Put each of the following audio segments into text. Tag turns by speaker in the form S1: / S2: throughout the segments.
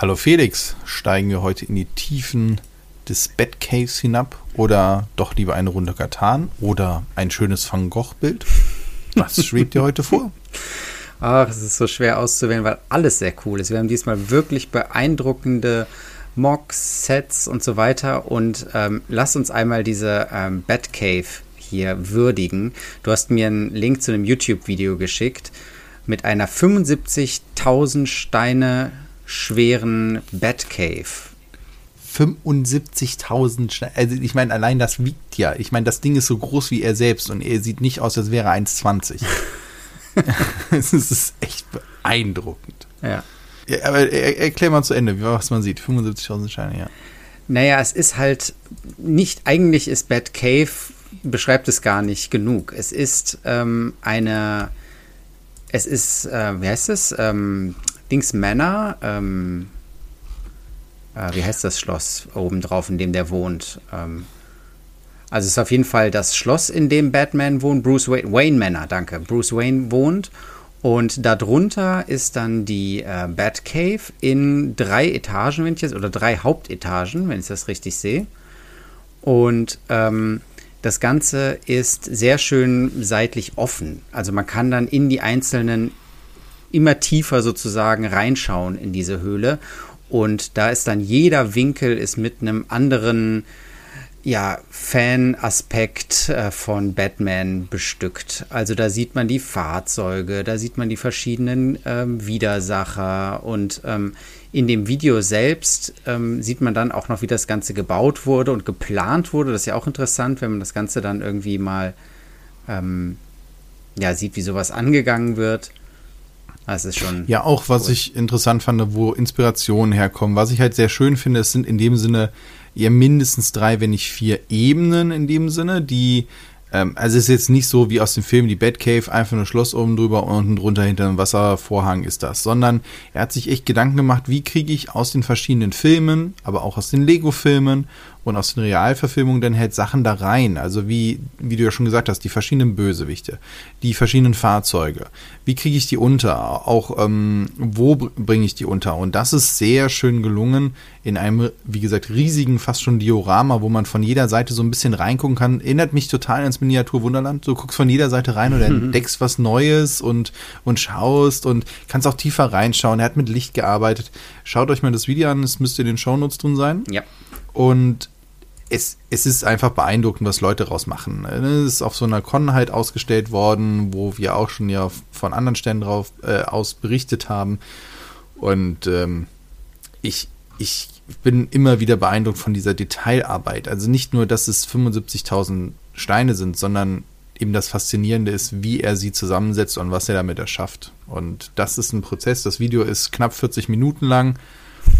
S1: Hallo Felix, steigen wir heute in die Tiefen des Batcaves hinab oder doch lieber eine Runde Katan oder ein schönes Van Gogh-Bild? Was schwebt dir heute vor?
S2: Ach, es ist so schwer auszuwählen, weil alles sehr cool ist. Wir haben diesmal wirklich beeindruckende Mocks, Sets und so weiter. Und ähm, lass uns einmal diese ähm, Batcave hier würdigen. Du hast mir einen Link zu einem YouTube-Video geschickt mit einer 75.000 Steine schweren Batcave.
S1: 75.000 Steine. Also ich meine, allein das wiegt ja. Ich meine, das Ding ist so groß wie er selbst und er sieht nicht aus, als wäre 1,20. es ist echt beeindruckend.
S2: Ja.
S1: ja aber er, erklär mal zu Ende, was man sieht. 75.000 Steine, ja.
S2: Naja, es ist halt nicht, eigentlich ist Batcave, beschreibt es gar nicht genug. Es ist ähm, eine, es ist, äh, wie heißt es? Ähm, Dings Manor, ähm, äh, wie heißt das Schloss obendrauf, in dem der wohnt? Ähm, also es ist auf jeden Fall das Schloss, in dem Batman wohnt, Bruce Wayne, Wayne Manor, danke, Bruce Wayne wohnt. Und darunter ist dann die äh, Batcave in drei Etagen, wenn ich jetzt, oder drei Hauptetagen, wenn ich das richtig sehe. Und ähm, das Ganze ist sehr schön seitlich offen. Also man kann dann in die einzelnen immer tiefer sozusagen reinschauen in diese Höhle. Und da ist dann jeder Winkel ist mit einem anderen ja, Fan-Aspekt äh, von Batman bestückt. Also da sieht man die Fahrzeuge, da sieht man die verschiedenen ähm, Widersacher und ähm, in dem Video selbst ähm, sieht man dann auch noch, wie das Ganze gebaut wurde und geplant wurde. Das ist ja auch interessant, wenn man das Ganze dann irgendwie mal ähm, ja, sieht, wie sowas angegangen wird. Das ist schon.
S1: Ja, auch was cool. ich interessant fand, wo Inspirationen herkommen. Was ich halt sehr schön finde, es sind in dem Sinne eher mindestens drei, wenn nicht vier Ebenen in dem Sinne, die ähm, also es ist jetzt nicht so wie aus dem Film die Batcave, einfach nur Schloss oben drüber und unten drunter hinter einem Wasservorhang ist das, sondern er hat sich echt Gedanken gemacht, wie kriege ich aus den verschiedenen Filmen, aber auch aus den Lego-Filmen und aus den Realverfilmungen dann halt Sachen da rein. Also wie, wie du ja schon gesagt hast, die verschiedenen Bösewichte, die verschiedenen Fahrzeuge. Wie kriege ich die unter? Auch ähm, wo bringe ich die unter? Und das ist sehr schön gelungen in einem, wie gesagt, riesigen, fast schon Diorama, wo man von jeder Seite so ein bisschen reingucken kann. Erinnert mich total ans Miniaturwunderland. Du guckst von jeder Seite rein und entdeckst was Neues und, und schaust und kannst auch tiefer reinschauen. Er hat mit Licht gearbeitet. Schaut euch mal das Video an, es müsste in den Shownotes drin sein.
S2: Ja.
S1: Und es, es ist einfach beeindruckend, was Leute daraus machen. Es ist auf so einer Con halt ausgestellt worden, wo wir auch schon ja von anderen Stellen drauf äh, aus berichtet haben. Und ähm, ich, ich bin immer wieder beeindruckt von dieser Detailarbeit. Also nicht nur, dass es 75.000 Steine sind, sondern eben das Faszinierende ist, wie er sie zusammensetzt und was er damit erschafft. Und das ist ein Prozess. Das Video ist knapp 40 Minuten lang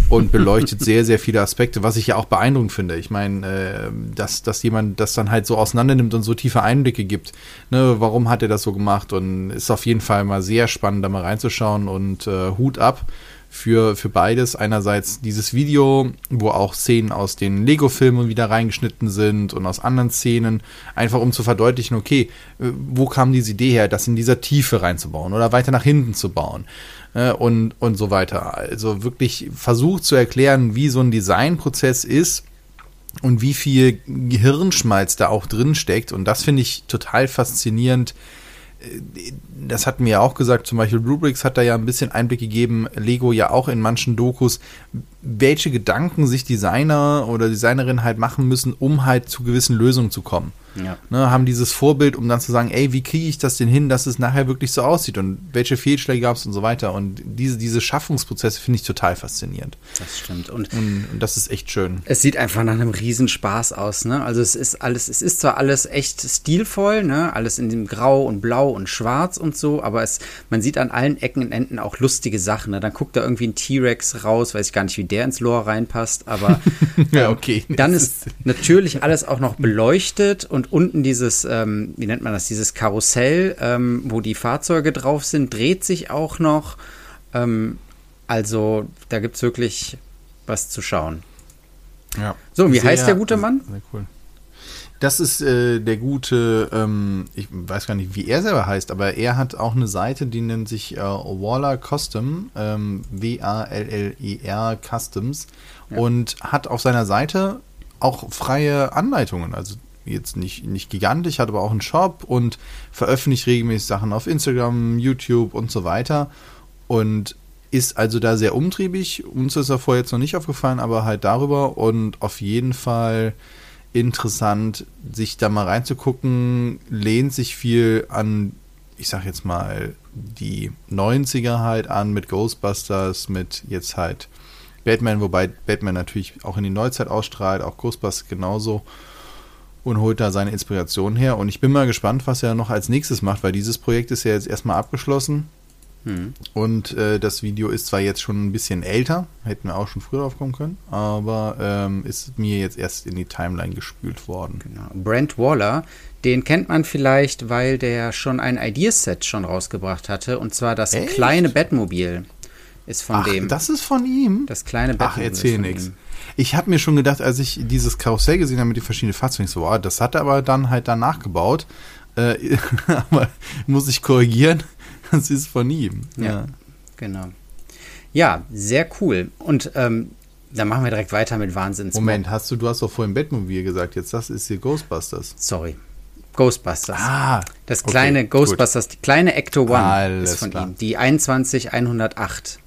S1: und beleuchtet sehr, sehr viele Aspekte, was ich ja auch beeindruckend finde. Ich meine, äh, dass, dass jemand das dann halt so auseinandernimmt und so tiefe Einblicke gibt. Ne, warum hat er das so gemacht? Und ist auf jeden Fall mal sehr spannend, da mal reinzuschauen und äh, Hut ab für, für beides. Einerseits dieses Video, wo auch Szenen aus den Lego-Filmen wieder reingeschnitten sind und aus anderen Szenen, einfach um zu verdeutlichen, okay, äh, wo kam diese Idee her, das in dieser Tiefe reinzubauen oder weiter nach hinten zu bauen äh, und, und so weiter. Also wirklich versucht zu erklären, wie so ein Designprozess ist und wie viel Gehirnschmalz da auch drin steckt. Und das finde ich total faszinierend. Äh, das hatten wir ja auch gesagt, zum Beispiel Rubrics hat da ja ein bisschen Einblick gegeben, Lego ja auch in manchen Dokus, welche Gedanken sich Designer oder Designerinnen halt machen müssen, um halt zu gewissen Lösungen zu kommen. Ja. Ne, haben dieses Vorbild, um dann zu sagen, ey, wie kriege ich das denn hin, dass es nachher wirklich so aussieht und welche Fehlschläge gab es und so weiter. Und diese, diese Schaffungsprozesse finde ich total faszinierend.
S2: Das stimmt. Und,
S1: und, und, das ist echt schön.
S2: Es sieht einfach nach einem Riesenspaß aus, ne? Also es ist alles, es ist zwar alles echt stilvoll, ne? Alles in dem Grau und Blau und Schwarz und so, aber es, man sieht an allen Ecken und Enden auch lustige Sachen. Ne? Dann guckt da irgendwie ein T-Rex raus, weiß ich gar nicht, wie der ins Lore reinpasst, aber
S1: ja, okay.
S2: dann ist natürlich alles auch noch beleuchtet und unten dieses, ähm, wie nennt man das, dieses Karussell, ähm, wo die Fahrzeuge drauf sind, dreht sich auch noch. Ähm, also da gibt es wirklich was zu schauen.
S1: Ja.
S2: So, wie sehr, heißt der gute Mann?
S1: Sehr cool. Das ist äh, der gute, ähm, ich weiß gar nicht, wie er selber heißt, aber er hat auch eine Seite, die nennt sich äh, Waller Custom, ähm, W-A-L-L-E-R Customs ja. und hat auf seiner Seite auch freie Anleitungen, also jetzt nicht, nicht gigantisch, hat aber auch einen Shop und veröffentlicht regelmäßig Sachen auf Instagram, YouTube und so weiter und ist also da sehr umtriebig. Uns ist er vorher jetzt noch nicht aufgefallen, aber halt darüber und auf jeden Fall interessant, sich da mal reinzugucken, lehnt sich viel an, ich sag jetzt mal, die 90er halt an mit Ghostbusters, mit jetzt halt Batman, wobei Batman natürlich auch in die Neuzeit ausstrahlt, auch Ghostbusters genauso und holt da seine Inspiration her. Und ich bin mal gespannt, was er noch als nächstes macht, weil dieses Projekt ist ja jetzt erstmal abgeschlossen. Hm. Und äh, das Video ist zwar jetzt schon ein bisschen älter, hätten wir auch schon früher drauf kommen können, aber ähm, ist mir jetzt erst in die Timeline gespült worden.
S2: Genau. Brent Waller, den kennt man vielleicht, weil der schon ein Ideaset schon rausgebracht hatte, und zwar das Echt? kleine Bettmobil ist von
S1: Ach,
S2: dem.
S1: Das ist von ihm?
S2: Das kleine Bettmobil.
S1: Ach, erzähl nichts. Ich habe mir schon gedacht, als ich dieses Karussell gesehen habe mit den verschiedenen Fahrzeugen, so, wow, das hat er aber dann halt danach gebaut. Äh, aber muss ich korrigieren, das ist von ihm.
S2: Ja, ja. genau. Ja, sehr cool. Und ähm, dann machen wir direkt weiter mit Wahnsinns.
S1: Moment, hast du, du hast doch vorhin Bettmobil gesagt, jetzt das ist hier Ghostbusters.
S2: Sorry. Ghostbusters.
S1: Ah,
S2: das kleine okay, Ghostbusters, gut. die kleine Ecto One Alles ist von klar. ihm. Die 21108.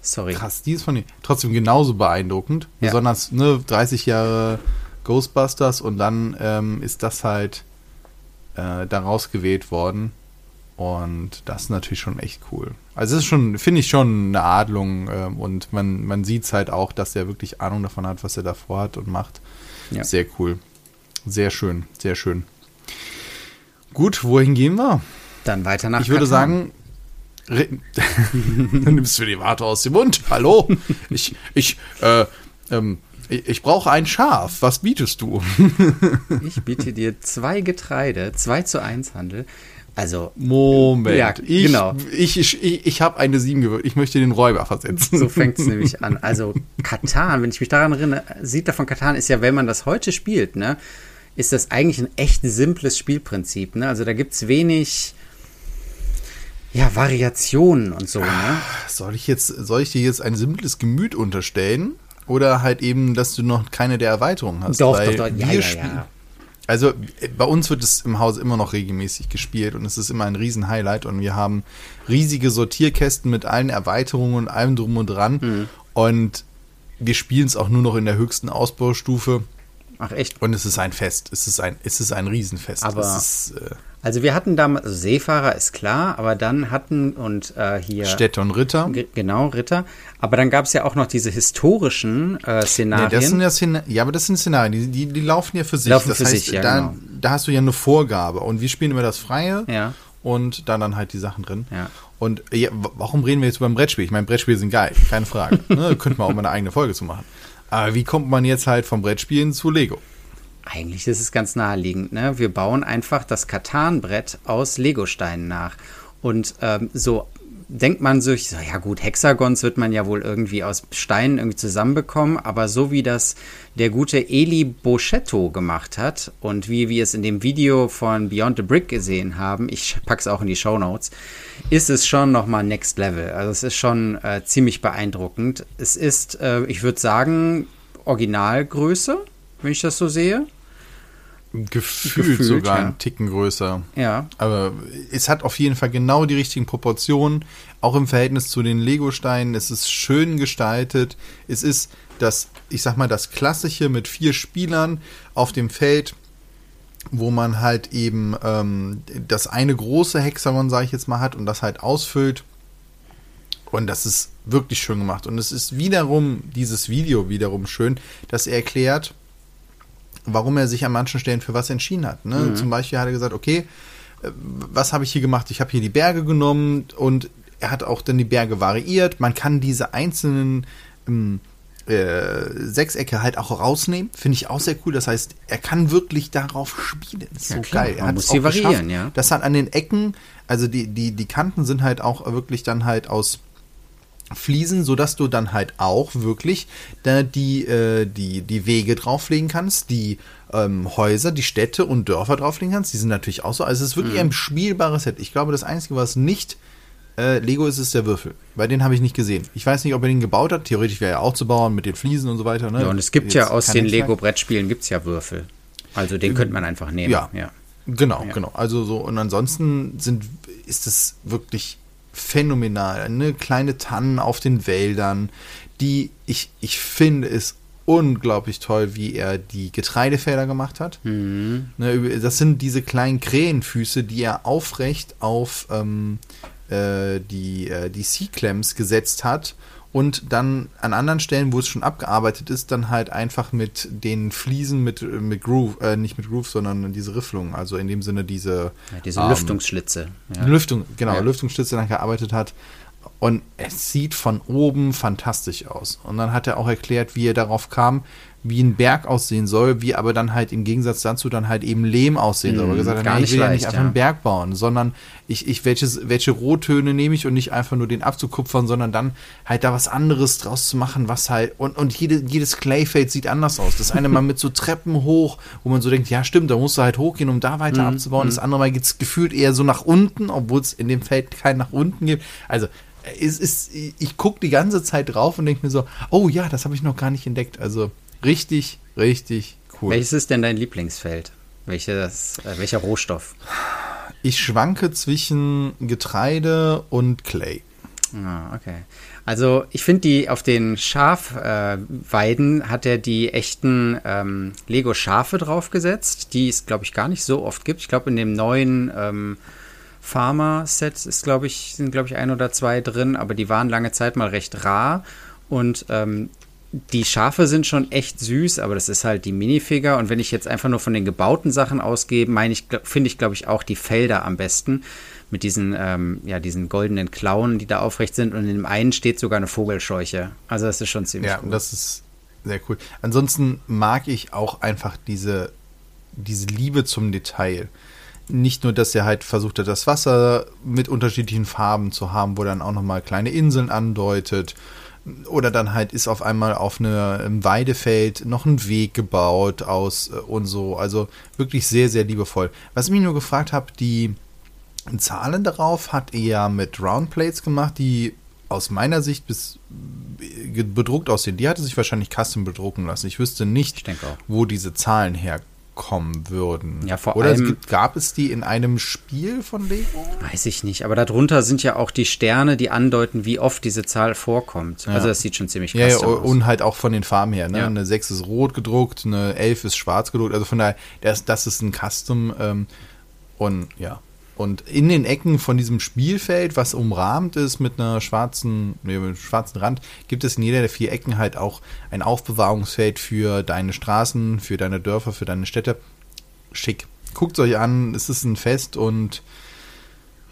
S2: Sorry.
S1: Krass, die ist von ihm. Trotzdem genauso beeindruckend. Ja. Besonders ne, 30 Jahre Ghostbusters und dann ähm, ist das halt äh, daraus gewählt worden. Und das ist natürlich schon echt cool. Also es ist schon, finde ich schon eine Adlung ähm, und man, man sieht es halt auch, dass er wirklich Ahnung davon hat, was er da vorhat und macht. Ja. Sehr cool. Sehr schön, sehr schön. Gut, wohin gehen wir?
S2: Dann weiter nach
S1: Ich würde sagen, dann nimmst du die Warte aus dem Mund. Hallo? Ich, ich, äh, ähm, ich, ich brauche ein Schaf. Was bietest du?
S2: ich biete dir zwei Getreide, zwei zu eins Handel, also.
S1: Moment. Ja, ich, genau. Ich, ich, ich, ich habe eine 7 gewürzt. Ich möchte den Räuber versetzen.
S2: So fängt es nämlich an. Also, Katan, wenn ich mich daran erinnere, Siedler von Katan ist ja, wenn man das heute spielt, ne, ist das eigentlich ein echt simples Spielprinzip. Ne? Also, da gibt es wenig. Ja, Variationen und so, ne?
S1: Soll ich jetzt, soll ich dir jetzt ein simples Gemüt unterstellen? Oder halt eben, dass du noch keine der Erweiterungen hast?
S2: Doch, doch, doch. Ja, ja, ja.
S1: Also bei uns wird es im Haus immer noch regelmäßig gespielt und es ist immer ein Riesen-Highlight und wir haben riesige Sortierkästen mit allen Erweiterungen und allem drum und dran mhm. und wir spielen es auch nur noch in der höchsten Ausbaustufe.
S2: Ach echt?
S1: Und es ist ein Fest. Es ist ein, es ist ein Riesenfest.
S2: Aber
S1: ist,
S2: äh, also wir hatten damals, also Seefahrer ist klar, aber dann hatten und äh, hier.
S1: Städte und Ritter.
S2: Genau, Ritter. Aber dann gab es ja auch noch diese historischen äh, Szenarien.
S1: Nee, das sind ja, Szen ja, aber das sind Szenarien, die, die, die laufen ja für sich.
S2: Laufen
S1: das
S2: für heißt, sich, ja,
S1: da,
S2: genau.
S1: da hast du ja eine Vorgabe und wir spielen immer das Freie.
S2: Ja.
S1: Und da dann halt die Sachen drin.
S2: Ja.
S1: Und ja, warum reden wir jetzt über ein Brettspiel? Ich meine, Brettspiele sind geil, keine Frage. ne? Könnte man auch mal eine eigene Folge zu machen. Aber wie kommt man jetzt halt vom Brettspielen zu Lego?
S2: Eigentlich ist es ganz naheliegend. Ne? Wir bauen einfach das Katanbrett aus Legosteinen nach. Und ähm, so denkt man sich, so, ja gut, Hexagons wird man ja wohl irgendwie aus Steinen irgendwie zusammenbekommen, aber so wie das der gute Eli Boschetto gemacht hat und wie wir es in dem Video von Beyond the Brick gesehen haben, ich pack's auch in die Show Notes, ist es schon nochmal Next Level. Also es ist schon äh, ziemlich beeindruckend. Es ist, äh, ich würde sagen, Originalgröße, wenn ich das so sehe.
S1: Gefühlt, Gefühlt sogar ja. einen Ticken größer.
S2: Ja.
S1: Aber es hat auf jeden Fall genau die richtigen Proportionen, auch im Verhältnis zu den Lego-Steinen. Es ist schön gestaltet. Es ist das, ich sag mal, das Klassische mit vier Spielern auf dem Feld, wo man halt eben ähm, das eine große Hexagon, sage ich jetzt mal, hat und das halt ausfüllt. Und das ist wirklich schön gemacht. Und es ist wiederum, dieses Video wiederum schön, dass er erklärt, warum er sich an manchen Stellen für was entschieden hat. Ne? Mhm. Zum Beispiel hat er gesagt, okay, äh, was habe ich hier gemacht? Ich habe hier die Berge genommen und er hat auch dann die Berge variiert. Man kann diese einzelnen ähm, äh, Sechsecke halt auch rausnehmen. Finde ich auch sehr cool. Das heißt, er kann wirklich darauf spielen. Ist ja, so klar. geil.
S2: Er Man muss sie variieren, ja.
S1: Das hat an den Ecken, also die, die, die Kanten sind halt auch wirklich dann halt aus Fliesen, sodass du dann halt auch wirklich da die, äh, die, die Wege drauflegen kannst, die ähm, Häuser, die Städte und Dörfer drauflegen kannst. Die sind natürlich auch so. Also es ist wirklich mhm. ein spielbares Set. Ich glaube, das Einzige, was nicht äh, Lego ist, ist der Würfel. Bei den habe ich nicht gesehen. Ich weiß nicht, ob er den gebaut hat. Theoretisch wäre er auch zu bauen mit den Fliesen und so weiter. Ne?
S2: Ja, und es gibt Jetzt ja aus den Lego-Brettspielen gibt es ja Würfel. Also den könnte man einfach nehmen.
S1: Ja, ja. genau, ja. genau. Also so und ansonsten sind ist es wirklich phänomenal. Eine kleine Tannen auf den Wäldern, die ich, ich finde es unglaublich toll, wie er die Getreidefelder gemacht hat. Mhm. Ne, das sind diese kleinen Krähenfüße, die er aufrecht auf ähm, äh, die, äh, die C-Clamps gesetzt hat und dann an anderen Stellen, wo es schon abgearbeitet ist, dann halt einfach mit den Fliesen mit, mit Groove, äh, nicht mit Groove, sondern diese Rifflung, also in dem Sinne diese
S2: ja, diese ähm, Lüftungsschlitze.
S1: Ja. Lüftung, genau, ja. Lüftungsschlitze dann gearbeitet hat. Und es sieht von oben fantastisch aus. Und dann hat er auch erklärt, wie er darauf kam, wie ein Berg aussehen soll, wie aber dann halt im Gegensatz dazu dann halt eben Lehm aussehen soll. Mm, gesagt hat, nee, ich will leicht, ja nicht einfach ja. einen Berg bauen, sondern ich, ich welches, welche Rottöne nehme ich und nicht einfach nur den abzukupfern, sondern dann halt da was anderes draus zu machen, was halt, und, und jede, jedes Clayfeld sieht anders aus. Das eine mal mit so Treppen hoch, wo man so denkt, ja stimmt, da musst du halt hochgehen, um da weiter mm, abzubauen. Das andere Mal geht es gefühlt eher so nach unten, obwohl es in dem Feld kein nach unten gibt. Also es ist, ich gucke die ganze Zeit drauf und denke mir so, oh ja, das habe ich noch gar nicht entdeckt. Also Richtig, richtig cool.
S2: Welches ist denn dein Lieblingsfeld? Welches, äh, welcher Rohstoff?
S1: Ich schwanke zwischen Getreide und Clay.
S2: Ah, okay. Also ich finde die auf den Schafweiden äh, hat er die echten ähm, Lego Schafe draufgesetzt, die es glaube ich gar nicht so oft gibt. Ich glaube in dem neuen ähm, Farmer Set ist glaube ich sind glaube ich ein oder zwei drin, aber die waren lange Zeit mal recht rar und ähm, die Schafe sind schon echt süß, aber das ist halt die Minifigure. Und wenn ich jetzt einfach nur von den gebauten Sachen ausgehe, meine ich, finde ich, glaube ich, auch die Felder am besten. Mit diesen, ähm, ja, diesen goldenen Klauen, die da aufrecht sind. Und in dem einen steht sogar eine Vogelscheuche. Also das ist schon ziemlich
S1: Ja, cool. das ist sehr cool. Ansonsten mag ich auch einfach diese, diese Liebe zum Detail. Nicht nur, dass er halt versucht hat, das Wasser mit unterschiedlichen Farben zu haben, wo dann auch nochmal kleine Inseln andeutet oder dann halt ist auf einmal auf einem Weidefeld noch ein Weg gebaut aus äh, und so. Also wirklich sehr, sehr liebevoll. Was ich mich nur gefragt habe, die Zahlen darauf hat er mit Roundplates gemacht, die aus meiner Sicht bis äh, bedruckt aussehen. Die hatte sich wahrscheinlich custom bedrucken lassen. Ich wüsste nicht,
S2: ich
S1: wo diese Zahlen herkommen kommen würden.
S2: Ja, vor
S1: Oder
S2: allem,
S1: gab es die in einem Spiel von Lego?
S2: Weiß ich nicht, aber darunter sind ja auch die Sterne, die andeuten, wie oft diese Zahl vorkommt. Ja. Also das sieht schon ziemlich
S1: krass ja, ja, aus. Und halt auch von den Farben her. Ne? Ja. Eine 6 ist rot gedruckt, eine 11 ist schwarz gedruckt. Also von daher, das, das ist ein Custom. Ähm, und ja, und in den Ecken von diesem Spielfeld, was umrahmt ist mit einer schwarzen, nee, mit einem schwarzen Rand, gibt es in jeder der vier Ecken halt auch ein Aufbewahrungsfeld für deine Straßen, für deine Dörfer, für deine Städte. Schick. Guckt euch an, es ist ein Fest und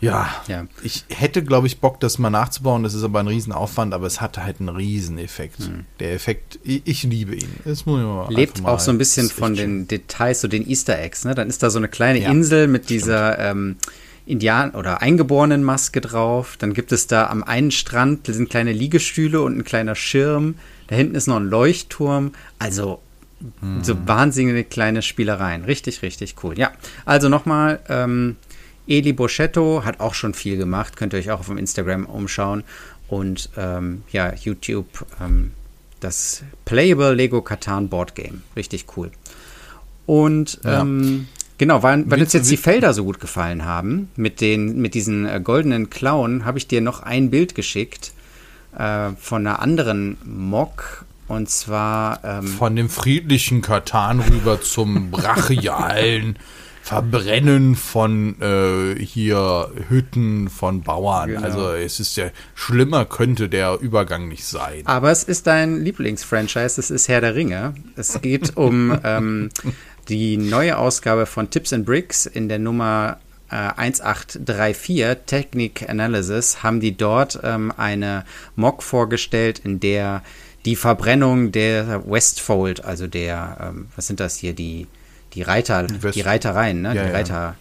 S1: ja, ja. ich hätte, glaube ich, Bock, das mal nachzubauen. Das ist aber ein Riesenaufwand, aber es hatte halt einen Rieseneffekt. Mhm. Der Effekt, ich, ich, liebe ihn. Das
S2: muss ich mal Lebt auch so ein bisschen von den schön. Details, so den Easter Eggs. Ne? Dann ist da so eine kleine ja, Insel mit dieser ähm, Indian- oder Eingeborenen-Maske drauf. Dann gibt es da am einen Strand sind kleine Liegestühle und ein kleiner Schirm. Da hinten ist noch ein Leuchtturm. Also mhm. so wahnsinnige kleine Spielereien. Richtig, richtig cool. Ja, also nochmal, ähm, Eli Boschetto hat auch schon viel gemacht, könnt ihr euch auch auf dem Instagram umschauen. Und ähm, ja, YouTube, ähm, das Playable Lego Katan Board Game. Richtig cool. Und ja. ähm, genau, weil, weil uns jetzt die Felder so gut gefallen haben, mit, den, mit diesen äh, goldenen Klauen, habe ich dir noch ein Bild geschickt äh, von einer anderen Mock. Und zwar.
S1: Ähm, von dem friedlichen Katan rüber zum brachialen. Verbrennen von äh, hier Hütten von Bauern. Genau. Also es ist ja schlimmer könnte der Übergang nicht sein.
S2: Aber es ist dein Lieblingsfranchise, es ist Herr der Ringe. Es geht um ähm, die neue Ausgabe von Tips and Bricks in der Nummer äh, 1834 Technic Analysis haben die dort ähm, eine Mock vorgestellt, in der die Verbrennung der Westfold, also der, ähm, was sind das hier, die die Reiter, West die Reitereien, ne? Ja, die ja.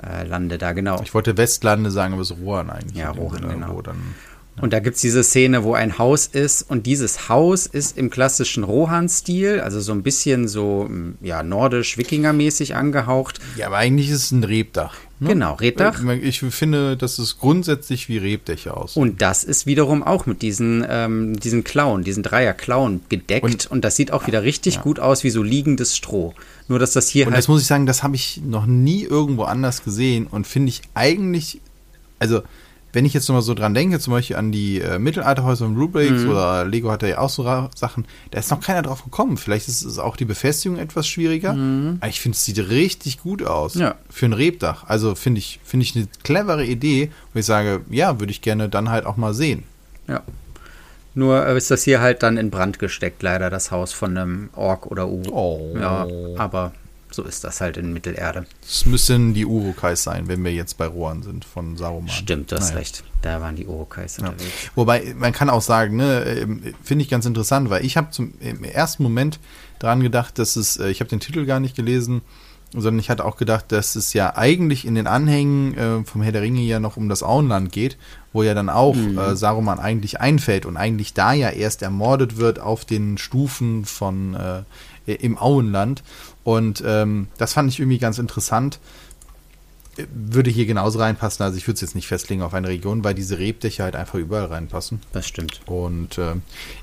S2: Reiterlande da, genau.
S1: Ich wollte Westlande sagen, aber es ist Rohan eigentlich.
S2: Ja, Rohan, genau.
S1: Wo dann
S2: Und da gibt es diese Szene, wo ein Haus ist und dieses Haus ist im klassischen Rohan-Stil, also so ein bisschen so ja, nordisch-wikingermäßig angehaucht.
S1: Ja, aber eigentlich ist es ein Rebdach.
S2: Ne? Genau, Rebdach.
S1: Ich finde, das ist grundsätzlich wie Rebdächer aus.
S2: Und das ist wiederum auch mit diesen, ähm, diesen Klauen, diesen Dreier-Klauen gedeckt. Und, und, das sieht auch wieder richtig ja. gut aus wie so liegendes Stroh. Nur, dass das hier
S1: und
S2: halt.
S1: das muss ich sagen, das habe ich noch nie irgendwo anders gesehen und finde ich eigentlich, also wenn ich jetzt nochmal so dran denke, zum Beispiel an die äh, Mittelalterhäuser und Rubrics mhm. oder Lego hat ja auch so Sachen, da ist noch keiner drauf gekommen. Vielleicht ist es auch die Befestigung etwas schwieriger. Mhm. Aber ich finde, es sieht richtig gut aus
S2: ja.
S1: für ein Rebdach. Also finde ich, finde ich eine clevere Idee, wo ich sage, ja, würde ich gerne dann halt auch mal sehen.
S2: Ja. Nur ist das hier halt dann in Brand gesteckt, leider, das Haus von einem Ork oder U.
S1: Oh.
S2: Ja, aber so ist das halt in Mittelerde.
S1: Es müssen die Urukais sein, wenn wir jetzt bei Rohan sind von Saruman.
S2: Stimmt, du hast naja. recht. Da waren die Urukais
S1: ja. unterwegs. Wobei, man kann auch sagen, ne, ähm, finde ich ganz interessant, weil ich habe zum im ersten Moment daran gedacht, dass es, äh, ich habe den Titel gar nicht gelesen, sondern ich hatte auch gedacht, dass es ja eigentlich in den Anhängen äh, vom Herr der Ringe ja noch um das Auenland geht, wo ja dann auch mhm. äh, Saruman eigentlich einfällt und eigentlich da ja erst ermordet wird auf den Stufen von äh, im Auenland. Und ähm, das fand ich irgendwie ganz interessant. Würde hier genauso reinpassen. Also ich würde es jetzt nicht festlegen auf eine Region, weil diese Rebdächer halt einfach überall reinpassen.
S2: Das stimmt.
S1: Und äh,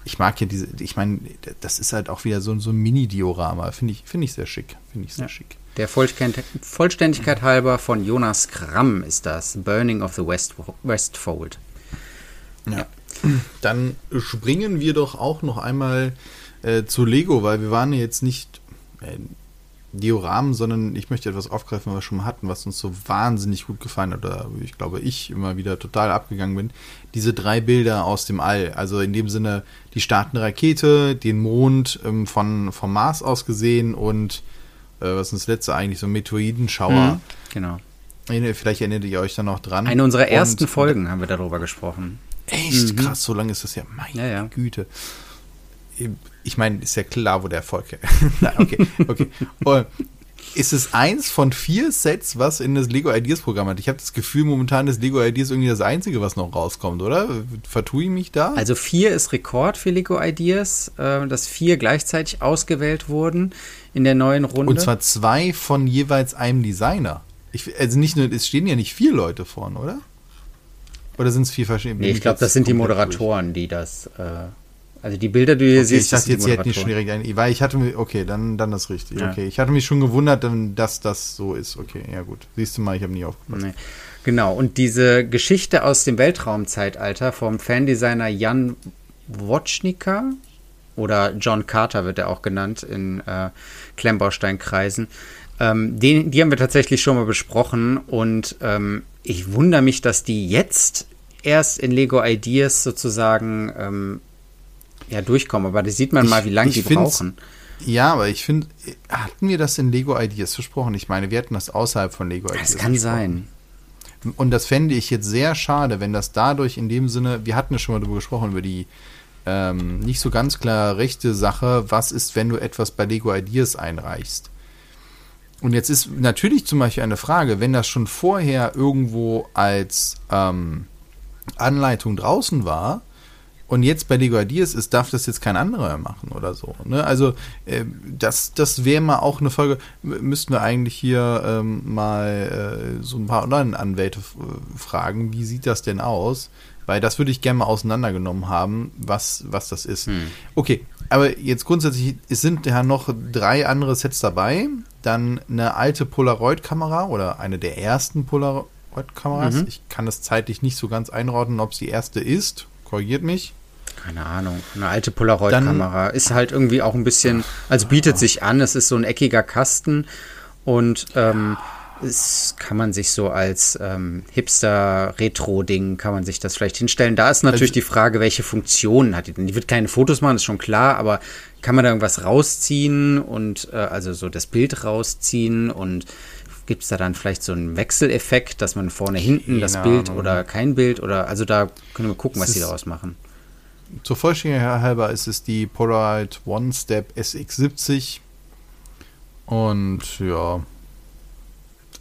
S1: ich mag ja diese, ich meine, das ist halt auch wieder so, so ein Mini-Diorama. Finde ich, find ich sehr schick. Finde ich sehr ja. schick.
S2: Der Vollständigkeit halber von Jonas Kramm ist das. Burning of the West, Westfold.
S1: Ja. Dann springen wir doch auch noch einmal äh, zu Lego, weil wir waren jetzt nicht äh, Dioramen, sondern ich möchte etwas aufgreifen, was wir schon mal hatten, was uns so wahnsinnig gut gefallen hat, oder ich glaube, ich immer wieder total abgegangen bin. Diese drei Bilder aus dem All. Also in dem Sinne die startende Rakete, den Mond ähm, von, vom Mars aus gesehen und äh, was ist das letzte eigentlich, so ein Meteoridenschauer. Mhm,
S2: genau.
S1: Vielleicht erinnert ihr euch da noch dran.
S2: Eine unserer ersten und, Folgen haben wir darüber gesprochen.
S1: Echt mhm. krass, so lange ist das ja. Meine ja, ja. Güte ich meine, ist ja klar, wo der Erfolg Okay, okay. Und ist es eins von vier Sets, was in das Lego Ideas Programm hat? Ich habe das Gefühl, momentan ist Lego Ideas irgendwie das einzige, was noch rauskommt, oder? Vertue ich mich da?
S2: Also vier ist Rekord für Lego Ideas, äh, dass vier gleichzeitig ausgewählt wurden in der neuen Runde.
S1: Und zwar zwei von jeweils einem Designer. Ich, also nicht nur, es stehen ja nicht vier Leute vorne, oder? Oder sind es vier verschiedene?
S2: Nee, ich glaube, das sind die Moderatoren, durch. die das äh, also die Bilder, die du
S1: hier
S2: okay, siehst,
S1: ich dachte jetzt, hätten nicht schwierig ein, weil ich hatte mich, okay, dann, dann ist richtig. Ja. Okay, ich hatte mich schon gewundert, dass das so ist. Okay, ja gut. Siehst du mal, ich habe nie aufgepasst. Nee.
S2: Genau, und diese Geschichte aus dem Weltraumzeitalter vom Fandesigner Jan Wotschnika oder John Carter wird er auch genannt in äh, Klemmbaustein-Kreisen. Ähm, den, die haben wir tatsächlich schon mal besprochen und ähm, ich wundere mich, dass die jetzt erst in Lego Ideas sozusagen ähm, ja, durchkommen. Aber da sieht man ich, mal, wie lange die brauchen.
S1: Ja, aber ich finde, hatten wir das in Lego Ideas versprochen? Ich meine, wir hatten das außerhalb von Lego
S2: Ideas. Das kann sein.
S1: Und das fände ich jetzt sehr schade, wenn das dadurch in dem Sinne, wir hatten ja schon mal darüber gesprochen, über die ähm, nicht so ganz klar rechte Sache, was ist, wenn du etwas bei Lego Ideas einreichst. Und jetzt ist natürlich zum Beispiel eine Frage, wenn das schon vorher irgendwo als ähm, Anleitung draußen war, und jetzt bei Lego Ideas ist, darf das jetzt kein anderer machen oder so. Ne? Also äh, das, das wäre mal auch eine Folge, müssten wir eigentlich hier ähm, mal äh, so ein paar Online-Anwälte fragen, wie sieht das denn aus? Weil das würde ich gerne mal auseinandergenommen haben, was, was das ist. Hm. Okay, aber jetzt grundsätzlich, es sind ja noch drei andere Sets dabei. Dann eine alte Polaroid-Kamera oder eine der ersten Polaroid-Kameras. Mhm. Ich kann das zeitlich nicht so ganz einordnen, ob es die erste ist korrigiert mich.
S2: Keine Ahnung. Eine alte Polaroid-Kamera. Ist halt irgendwie auch ein bisschen, also bietet sich an, es ist so ein eckiger Kasten und ähm, es kann man sich so als ähm, Hipster-Retro-Ding, kann man sich das vielleicht hinstellen. Da ist natürlich also, die Frage, welche Funktionen hat die denn? Die wird keine Fotos machen, ist schon klar, aber kann man da irgendwas rausziehen und äh, also so das Bild rausziehen und gibt es da dann vielleicht so einen Wechseleffekt, dass man vorne, hinten das Bild oder kein Bild oder also da können wir gucken, was sie daraus machen.
S1: Zur Vollständigkeit halber ist es die Polaroid One Step SX70 und ja,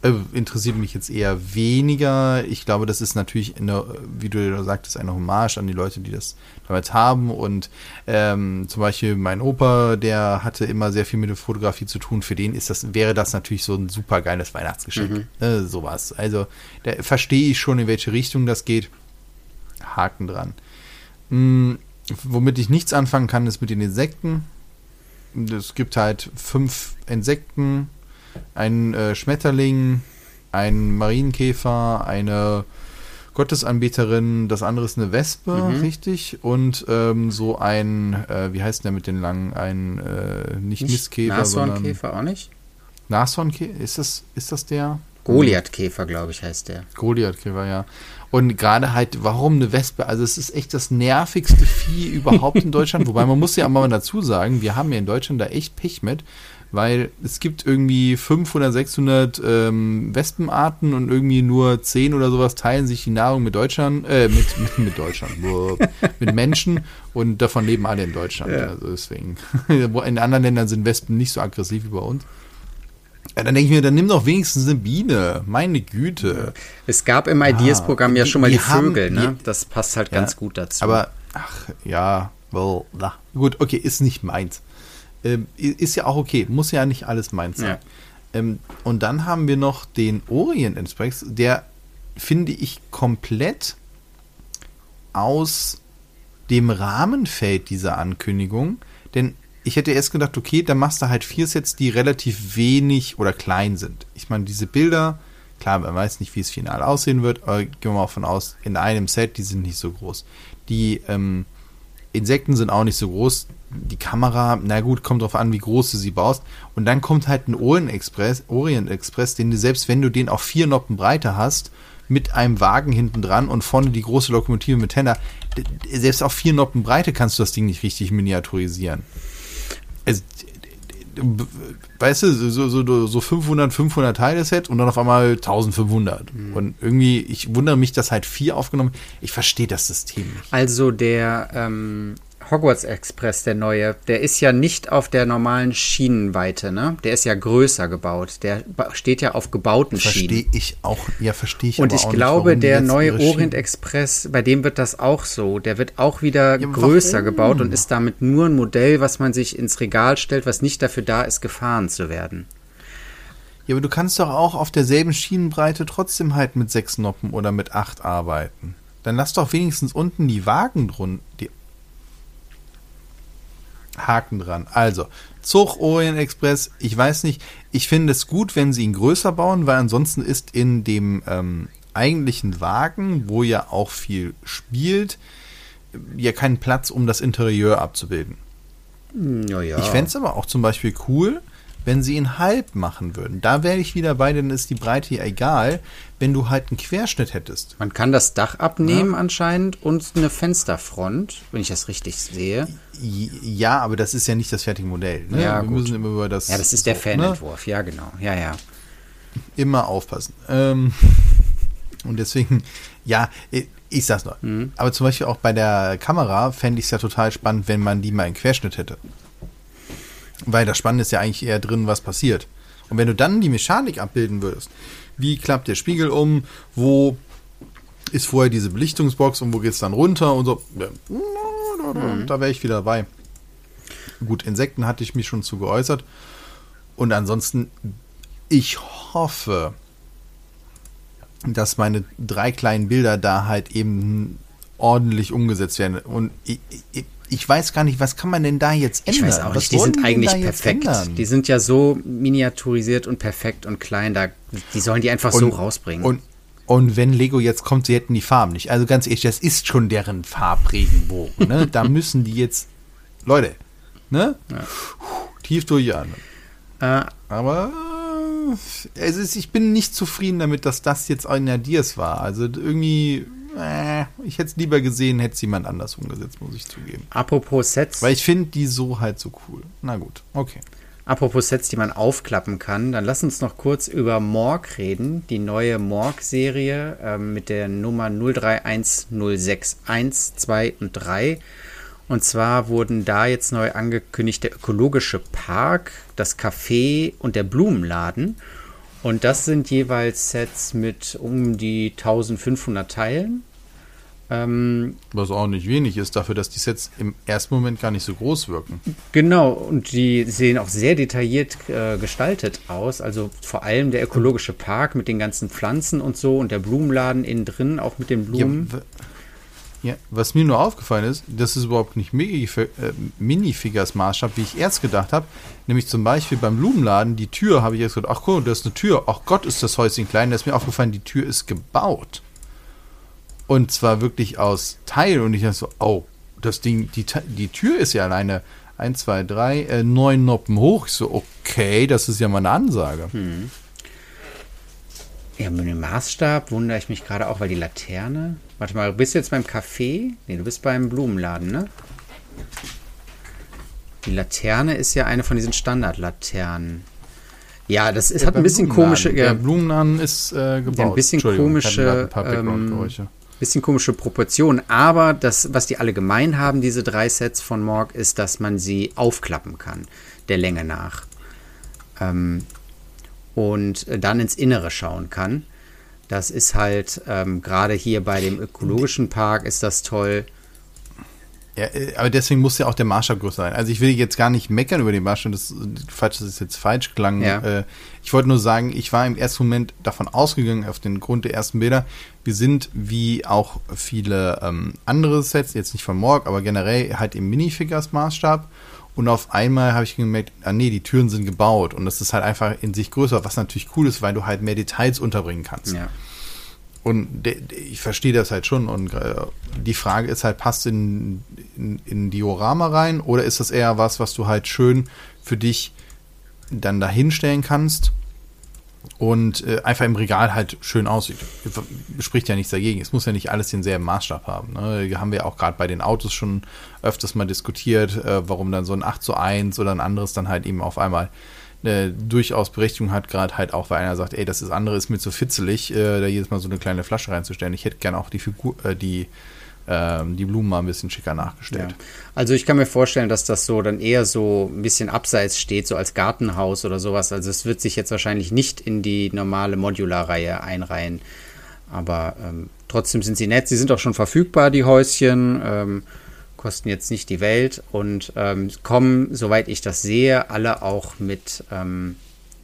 S1: äh, interessiert mich jetzt eher weniger. Ich glaube, das ist natürlich, eine, wie du ja sagtest, eine Hommage an die Leute, die das damals haben. Und ähm, zum Beispiel mein Opa, der hatte immer sehr viel mit der Fotografie zu tun. Für den ist das, wäre das natürlich so ein super geiles Weihnachtsgeschenk. Mhm. Äh, sowas. Also da verstehe ich schon, in welche Richtung das geht. Haken dran. Hm, womit ich nichts anfangen kann, ist mit den Insekten. Es gibt halt fünf Insekten ein äh, Schmetterling, ein Marienkäfer, eine Gottesanbeterin, das andere ist eine Wespe, mhm. richtig? Und ähm, so ein, äh, wie heißt der mit den langen, ein äh, nicht, nicht Mistkäfer,
S2: Nashornkäfer auch nicht?
S1: Nashornkäfer, ist das, ist das der?
S2: Goliathkäfer, glaube ich, heißt der.
S1: Goliathkäfer, ja. Und gerade halt, warum eine Wespe? Also es ist echt das nervigste Vieh überhaupt in Deutschland. Wobei man muss ja mal dazu sagen, wir haben ja in Deutschland da echt Pech mit, weil es gibt irgendwie 500, 600 ähm, Wespenarten und irgendwie nur 10 oder sowas teilen sich die Nahrung mit Deutschland, äh, mit, mit, mit Deutschland, mit Menschen und davon leben alle in Deutschland. Ja. Also deswegen. in anderen Ländern sind Wespen nicht so aggressiv wie bei uns. Ja, dann denke ich mir, dann nimm doch wenigstens eine Biene. Meine Güte.
S2: Es gab im Ideas-Programm ja schon mal die, die Vögel, haben, ne? Das passt halt ganz gut dazu.
S1: Aber, ach, ja, well, na. gut, okay, ist nicht meins. Ähm, ist ja auch okay, muss ja nicht alles meins sein. Ja. Ähm, und dann haben wir noch den Orient Express, der finde ich komplett aus dem Rahmen fällt, diese Ankündigung. Denn ich hätte erst gedacht, okay, dann machst du halt vier Sets, die relativ wenig oder klein sind. Ich meine, diese Bilder, klar, man weiß nicht, wie es final aussehen wird, aber gehen wir mal davon aus, in einem Set, die sind nicht so groß. Die ähm, Insekten sind auch nicht so groß. Die Kamera, na gut, kommt drauf an, wie groß du sie baust. Und dann kommt halt ein Orient Express, Orient Express, den du selbst wenn du den auf vier Noppen Breite hast, mit einem Wagen hinten dran und vorne die große Lokomotive mit Tender, selbst auf vier Noppen Breite kannst du das Ding nicht richtig miniaturisieren. Also, weißt du, so, so, so 500, 500 Teile-Set und dann auf einmal 1500. Mhm. Und irgendwie, ich wundere mich, dass halt vier aufgenommen. Ich verstehe das System nicht.
S2: Also der ähm, Hogwarts Express, der neue, der ist ja nicht auf der normalen Schienenweite, ne? Der ist ja größer gebaut. Der steht ja auf gebauten
S1: versteh
S2: Schienen.
S1: Verstehe ich auch, ja, verstehe ich
S2: Und ich glaube, nicht, der neue Orient Express, bei dem wird das auch so. Der wird auch wieder ja, größer warum? gebaut und ist damit nur ein Modell, was man sich ins Regal stellt, was nicht dafür da ist, gefahren zu werden.
S1: Ja, aber du kannst doch auch auf derselben Schienenbreite trotzdem halt mit sechs Noppen oder mit acht arbeiten. Dann lass doch wenigstens unten die Wagen drunter, die Haken dran. Also, Zug Orient Express, ich weiß nicht, ich finde es gut, wenn sie ihn größer bauen, weil ansonsten ist in dem ähm, eigentlichen Wagen, wo ja auch viel spielt, ja kein Platz, um das Interieur abzubilden. Ja, ja. Ich fände es aber auch zum Beispiel cool, wenn sie ihn halb machen würden. Da wäre ich wieder bei, denn ist die Breite ja egal, wenn du halt einen Querschnitt hättest.
S2: Man kann das Dach abnehmen ja. anscheinend und eine Fensterfront, wenn ich das richtig sehe.
S1: Ja, aber das ist ja nicht das fertige Modell. Ne?
S2: Ja,
S1: Wir
S2: gut.
S1: müssen immer über das.
S2: Ja, das ist der ne? Fanentwurf, ne? ja, genau. Ja, ja.
S1: Immer aufpassen. Ähm, und deswegen, ja, ich sag's nur. Mhm. Aber zum Beispiel auch bei der Kamera fände ich es ja total spannend, wenn man die mal einen Querschnitt hätte. Weil das Spannende ist ja eigentlich eher drin, was passiert. Und wenn du dann die Mechanik abbilden würdest, wie klappt der Spiegel um, wo ist vorher diese Belichtungsbox und wo geht es dann runter und so, mhm. da wäre ich wieder dabei. Gut, Insekten hatte ich mich schon zu geäußert. Und ansonsten, ich hoffe, dass meine drei kleinen Bilder da halt eben ordentlich umgesetzt werden. Und ich, ich, ich weiß gar nicht, was kann man denn da jetzt ändern? Ich weiß
S2: auch nicht, die sind eigentlich perfekt. Die sind ja so miniaturisiert und perfekt und klein, da, die sollen die einfach und, so rausbringen.
S1: Und, und wenn Lego jetzt kommt, sie hätten die Farben nicht. Also ganz ehrlich, das ist schon deren Farbregenbogen. Ne? da müssen die jetzt, Leute, ne? Ja. Tief durchatmen. Äh, Aber es ist, ich bin nicht zufrieden damit, dass das jetzt ein Nadirs war. Also irgendwie äh, ich hätte es lieber gesehen, hätte es jemand anders umgesetzt, muss ich zugeben.
S2: Apropos Sets.
S1: Weil ich finde die so halt so cool. Na gut, okay.
S2: Apropos Sets, die man aufklappen kann, dann lass uns noch kurz über Morg reden. Die neue Morg-Serie äh, mit der Nummer 031061, 2 und 3. Und zwar wurden da jetzt neu angekündigt der ökologische Park, das Café und der Blumenladen. Und das sind jeweils Sets mit um die 1500 Teilen.
S1: Ähm, Was auch nicht wenig ist, dafür, dass die Sets im ersten Moment gar nicht so groß wirken.
S2: Genau, und die sehen auch sehr detailliert äh, gestaltet aus. Also vor allem der ökologische Park mit den ganzen Pflanzen und so und der Blumenladen innen drin, auch mit den Blumen.
S1: Ja, ja, was mir nur aufgefallen ist, das ist überhaupt nicht äh, Minifigures-Maßstab, wie ich erst gedacht habe. Nämlich zum Beispiel beim Blumenladen, die Tür habe ich jetzt gedacht, ach cool, das ist eine Tür. Ach Gott, ist das Häuschen klein. Da ist mir aufgefallen, die Tür ist gebaut. Und zwar wirklich aus Teil. Und ich dachte so, oh, das Ding, die, die Tür ist ja alleine 1, 2, 3, äh, 9 Noppen hoch. Ich so, okay, das ist ja mal eine Ansage. Hm.
S2: Ja, mit dem Maßstab wundere ich mich gerade auch, weil die Laterne. Warte mal, du bist jetzt beim Café? Nee, du bist beim Blumenladen, ne? Die Laterne ist ja eine von diesen Standardlaternen. Ja, das ist, ja, hat ein bisschen komische.
S1: Ja, der Blumenladen ist äh, gebaut. Ja,
S2: ein bisschen komische. Ähm, bisschen komische Proportionen. Aber das, was die alle gemein haben, diese drei Sets von Morg, ist, dass man sie aufklappen kann, der Länge nach. Ähm, und dann ins Innere schauen kann. Das ist halt ähm, gerade hier bei dem ökologischen Park ist das toll.
S1: Ja, äh, aber deswegen muss ja auch der Maßstab größer sein. Also ich will jetzt gar nicht meckern über den Maßstab, das, falsch, das ist jetzt falsch klang. Ja. Äh, ich wollte nur sagen, ich war im ersten Moment davon ausgegangen, auf den Grund der ersten Bilder, wir sind wie auch viele ähm, andere Sets, jetzt nicht von Morg, aber generell halt im Minifigures-Maßstab. Und auf einmal habe ich gemerkt, ah nee, die Türen sind gebaut und das ist halt einfach in sich größer, was natürlich cool ist, weil du halt mehr Details unterbringen kannst. Ja. Und ich verstehe das halt schon. Und äh, die Frage ist halt, passt in, in, in Diorama rein oder ist das eher was, was du halt schön für dich dann dahinstellen kannst und äh, einfach im Regal halt schön aussieht. Spricht ja nichts dagegen. Es muss ja nicht alles denselben Maßstab haben. Ne? Haben wir auch gerade bei den Autos schon öfters mal diskutiert, äh, warum dann so ein 8 zu 1 oder ein anderes dann halt eben auf einmal äh, durchaus Berechtigung hat, gerade halt auch, weil einer sagt, ey, das ist andere ist mir zu fitzelig, äh, da jedes Mal so eine kleine Flasche reinzustellen. Ich hätte gerne auch die Figur, äh, die ähm, die Blumen mal ein bisschen schicker nachgestellt. Ja.
S2: Also ich kann mir vorstellen, dass das so dann eher so ein bisschen abseits steht, so als Gartenhaus oder sowas. Also es wird sich jetzt wahrscheinlich nicht in die normale Modularreihe einreihen. Aber ähm, trotzdem sind sie nett. Sie sind auch schon verfügbar, die Häuschen. Ähm, kosten jetzt nicht die Welt und ähm, kommen, soweit ich das sehe, alle auch mit ähm,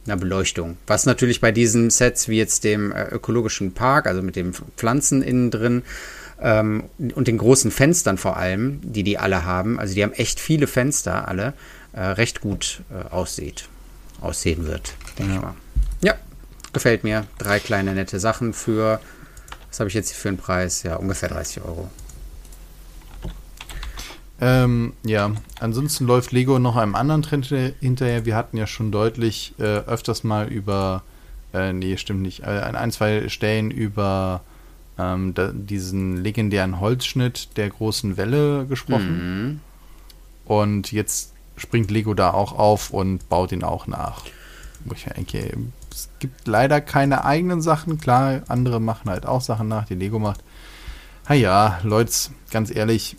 S2: einer Beleuchtung. Was natürlich bei diesen Sets wie jetzt dem äh, ökologischen Park, also mit den Pflanzen innen drin, ähm, und den großen Fenstern vor allem, die die alle haben, also die haben echt viele Fenster alle, äh, recht gut äh, aussieht, aussehen wird, denke ja. ich mal. Ja, gefällt mir. Drei kleine nette Sachen für, was habe ich jetzt hier für einen Preis? Ja, ungefähr 30 Euro.
S1: Ähm, ja, ansonsten läuft Lego noch einem anderen Trend hinterher. Wir hatten ja schon deutlich äh, öfters mal über, äh, nee, stimmt nicht, äh, an ein, zwei Stellen über ähm, da, diesen legendären Holzschnitt der großen Welle gesprochen. Mhm. Und jetzt springt Lego da auch auf und baut ihn auch nach. Wo ich denke, es gibt leider keine eigenen Sachen. Klar, andere machen halt auch Sachen nach, die Lego macht. Naja, Leute, ganz ehrlich.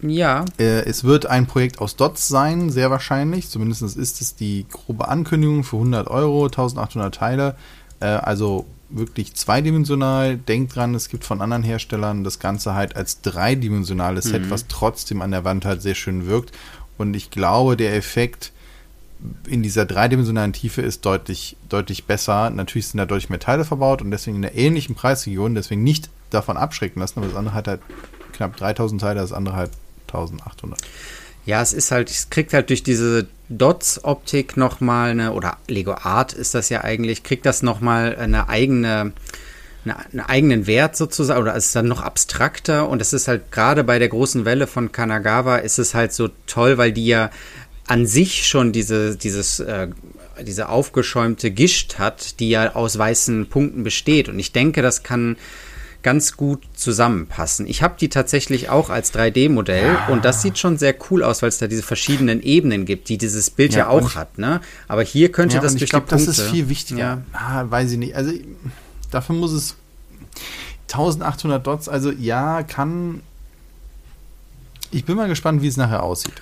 S2: Ja.
S1: Äh, es wird ein Projekt aus Dots sein, sehr wahrscheinlich. Zumindest ist es die grobe Ankündigung für 100 Euro, 1800 Teile. Äh, also wirklich zweidimensional. Denkt dran, es gibt von anderen Herstellern das Ganze halt als dreidimensionales mhm. Set, was trotzdem an der Wand halt sehr schön wirkt. Und ich glaube, der Effekt in dieser dreidimensionalen Tiefe ist deutlich, deutlich besser. Natürlich sind da deutlich mehr Teile verbaut und deswegen in der ähnlichen Preisregion, deswegen nicht davon abschrecken lassen, aber das andere hat halt knapp 3000 Teile, das andere halt 1800.
S2: Ja, es ist halt, es kriegt halt durch diese Dots-Optik nochmal eine, oder Lego Art ist das ja eigentlich, kriegt das nochmal eine eigene, eine, einen eigenen Wert sozusagen, oder ist dann noch abstrakter und es ist halt gerade bei der großen Welle von Kanagawa ist es halt so toll, weil die ja an sich schon diese, dieses, äh, diese aufgeschäumte Gischt hat, die ja aus weißen Punkten besteht. Und ich denke, das kann ganz gut zusammenpassen. Ich habe die tatsächlich auch als 3D-Modell ja. und das sieht schon sehr cool aus, weil es da diese verschiedenen Ebenen gibt, die dieses Bild ja, ja auch hat. Ne? Aber hier könnte ja, das durch ich die Punkte...
S1: das ist viel wichtiger. Ah, weiß ich nicht. Also dafür muss es 1800 Dots, also ja, kann... Ich bin mal gespannt, wie es nachher aussieht.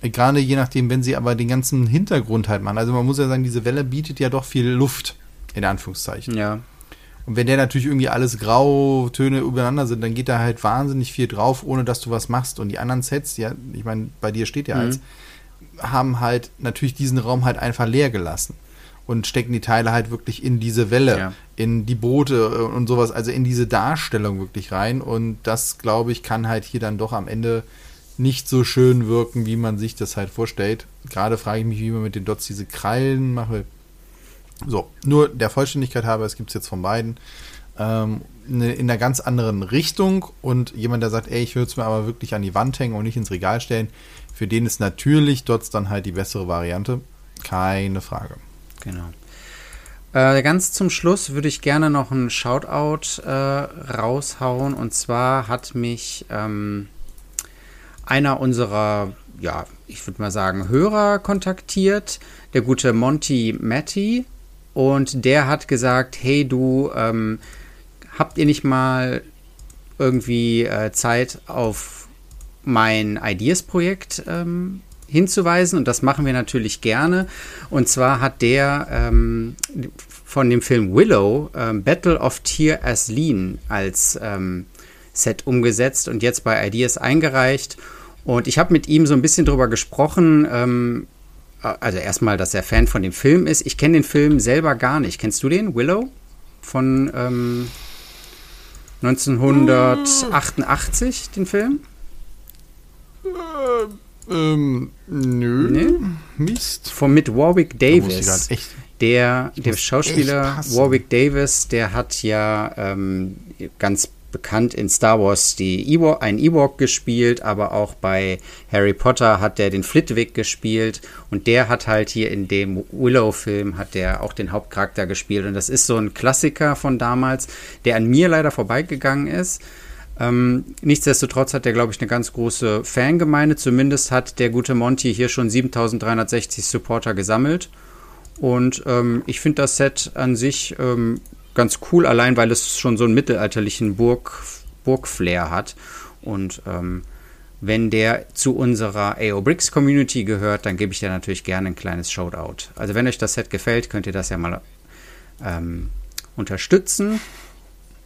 S1: Gerade je nachdem, wenn sie aber den ganzen Hintergrund halt machen. Also man muss ja sagen, diese Welle bietet ja doch viel Luft In Anführungszeichen.
S2: Ja.
S1: Und wenn der natürlich irgendwie alles Grautöne übereinander sind, dann geht da halt wahnsinnig viel drauf, ohne dass du was machst. Und die anderen Sets, ja, ich meine, bei dir steht ja
S2: Mhm.
S1: eins, haben halt natürlich diesen Raum halt einfach leer gelassen. Und stecken die Teile halt wirklich in diese Welle,
S2: Ja.
S1: in die Boote und sowas, also in diese Darstellung wirklich rein. Und das, glaube ich, kann halt hier dann doch am Ende nicht so schön wirken, wie man sich das halt vorstellt. Gerade frage ich mich, wie man mit den Dots diese Krallen will. So, nur der Vollständigkeit halber, es gibt es jetzt von beiden. Ähm, ne, in einer ganz anderen Richtung und jemand, der sagt, ey, ich würde es mir aber wirklich an die Wand hängen und nicht ins Regal stellen, für den ist natürlich Dots dann halt die bessere Variante. Keine Frage.
S2: Genau. Äh, ganz zum Schluss würde ich gerne noch einen Shoutout äh, raushauen. Und zwar hat mich ähm, einer unserer, ja, ich würde mal sagen, Hörer kontaktiert, der gute Monty Matty. Und der hat gesagt, hey du, ähm, habt ihr nicht mal irgendwie äh, Zeit auf mein Ideas-Projekt ähm, hinzuweisen und das machen wir natürlich gerne. Und zwar hat der ähm, von dem Film Willow ähm, Battle of Tyr Asleen als ähm, Set umgesetzt und jetzt bei Ideas eingereicht. Und ich habe mit ihm so ein bisschen drüber gesprochen. Also erstmal, dass er Fan von dem Film ist. Ich kenne den Film selber gar nicht. Kennst du den? Willow? Von ähm, 1988, den Film?
S1: Ähm, nö.
S2: Nee?
S1: Mist.
S2: Von mit Warwick Davis.
S1: echt.
S2: Der, der Schauspieler. Warwick Davis, der hat ja ähm, ganz bekannt in Star Wars die Ewok, einen Ewok gespielt, aber auch bei Harry Potter hat der den Flitwick gespielt und der hat halt hier in dem Willow-Film hat der auch den Hauptcharakter gespielt und das ist so ein Klassiker von damals, der an mir leider vorbeigegangen ist. Ähm, nichtsdestotrotz hat der, glaube ich, eine ganz große Fangemeinde. Zumindest hat der gute Monty hier schon 7360 Supporter gesammelt. Und ähm, ich finde das Set an sich ähm, ganz cool, allein weil es schon so einen mittelalterlichen Burg, Burg-Flair hat. Und ähm, wenn der zu unserer AO Bricks Community gehört, dann gebe ich dir natürlich gerne ein kleines Shoutout. Also wenn euch das Set gefällt, könnt ihr das ja mal ähm, unterstützen.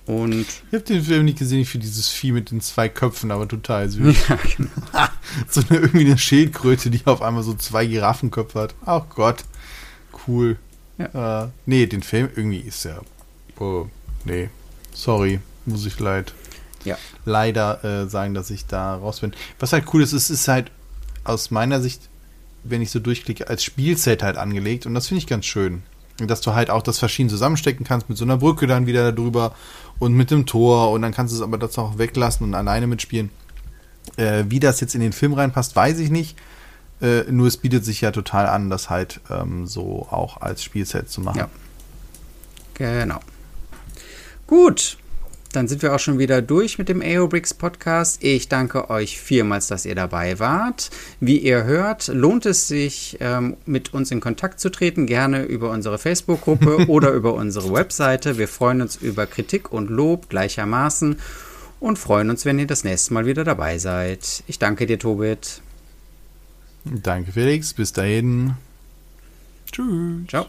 S2: Und
S1: Ich habe den Film nicht gesehen für dieses Vieh mit den zwei Köpfen, aber total süß.
S2: ja, genau.
S1: so eine irgendwie eine Schildkröte, die auf einmal so zwei Giraffenköpfe hat. Ach Gott. Cool. Äh, nee, den Film irgendwie ist ja. Oh, nee. Sorry. Muss ich leid.
S2: Ja.
S1: Leider äh, sagen, dass ich da raus bin. Was halt cool ist, es ist halt aus meiner Sicht, wenn ich so durchklicke, als Spielset halt angelegt und das finde ich ganz schön. Dass du halt auch das verschieden zusammenstecken kannst, mit so einer Brücke dann wieder drüber und mit dem Tor und dann kannst du es aber das auch weglassen und alleine mitspielen. Äh, wie das jetzt in den Film reinpasst, weiß ich nicht. Äh, nur es bietet sich ja total an, das halt ähm, so auch als Spielset zu machen.
S2: Ja. Genau. Gut, dann sind wir auch schon wieder durch mit dem AOBricks Podcast. Ich danke euch vielmals, dass ihr dabei wart. Wie ihr hört, lohnt es sich, ähm, mit uns in Kontakt zu treten, gerne über unsere Facebook-Gruppe oder über unsere Webseite. Wir freuen uns über Kritik und Lob gleichermaßen und freuen uns, wenn ihr das nächste Mal wieder dabei seid. Ich danke dir, Tobit.
S1: Danke, Felix. Bis dahin. Tschüss.
S2: Ciao.